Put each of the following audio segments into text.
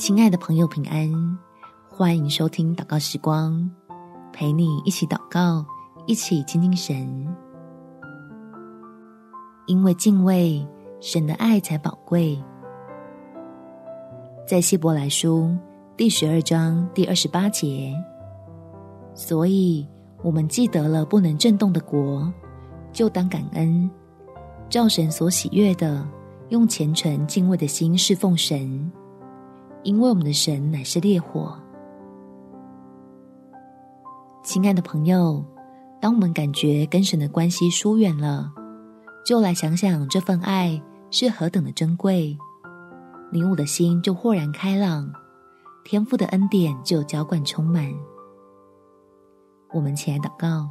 亲爱的朋友，平安！欢迎收听祷告时光，陪你一起祷告，一起亲近神。因为敬畏神的爱才宝贵。在希伯来书第十二章第二十八节，所以我们既得了不能震动的国，就当感恩，照神所喜悦的，用虔诚敬畏的心侍奉神。因为我们的神乃是烈火。亲爱的朋友，当我们感觉跟神的关系疏远了，就来想想这份爱是何等的珍贵，你我的心就豁然开朗，天赋的恩典就浇灌充满。我们起来祷告，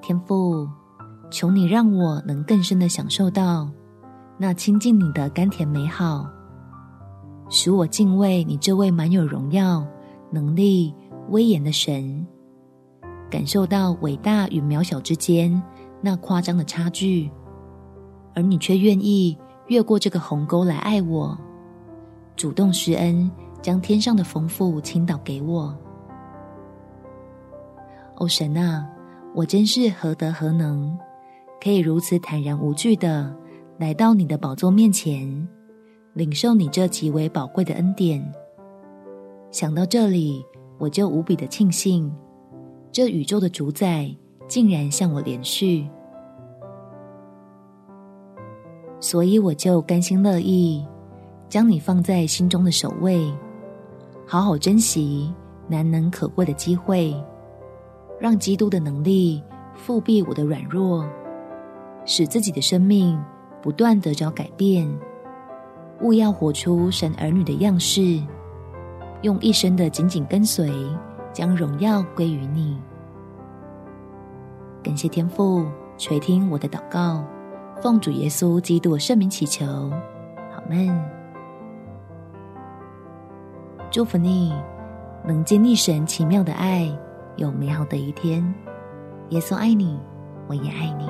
天父，求你让我能更深的享受到。那亲近你的甘甜美好，使我敬畏你这位满有荣耀、能力、威严的神，感受到伟大与渺小之间那夸张的差距，而你却愿意越过这个鸿沟来爱我，主动施恩，将天上的丰富倾倒给我。哦，神啊，我真是何德何能，可以如此坦然无惧的。来到你的宝座面前，领受你这极为宝贵的恩典。想到这里，我就无比的庆幸，这宇宙的主宰竟然向我连续，所以我就甘心乐意将你放在心中的首位，好好珍惜难能可贵的机会，让基督的能力覆庇我的软弱，使自己的生命。不断得着改变，务要活出神儿女的样式，用一生的紧紧跟随，将荣耀归于你。感谢天父垂听我的祷告，奉主耶稣基督圣名祈求，好们。祝福你，能经历神奇妙的爱，有美好的一天。耶稣爱你，我也爱你。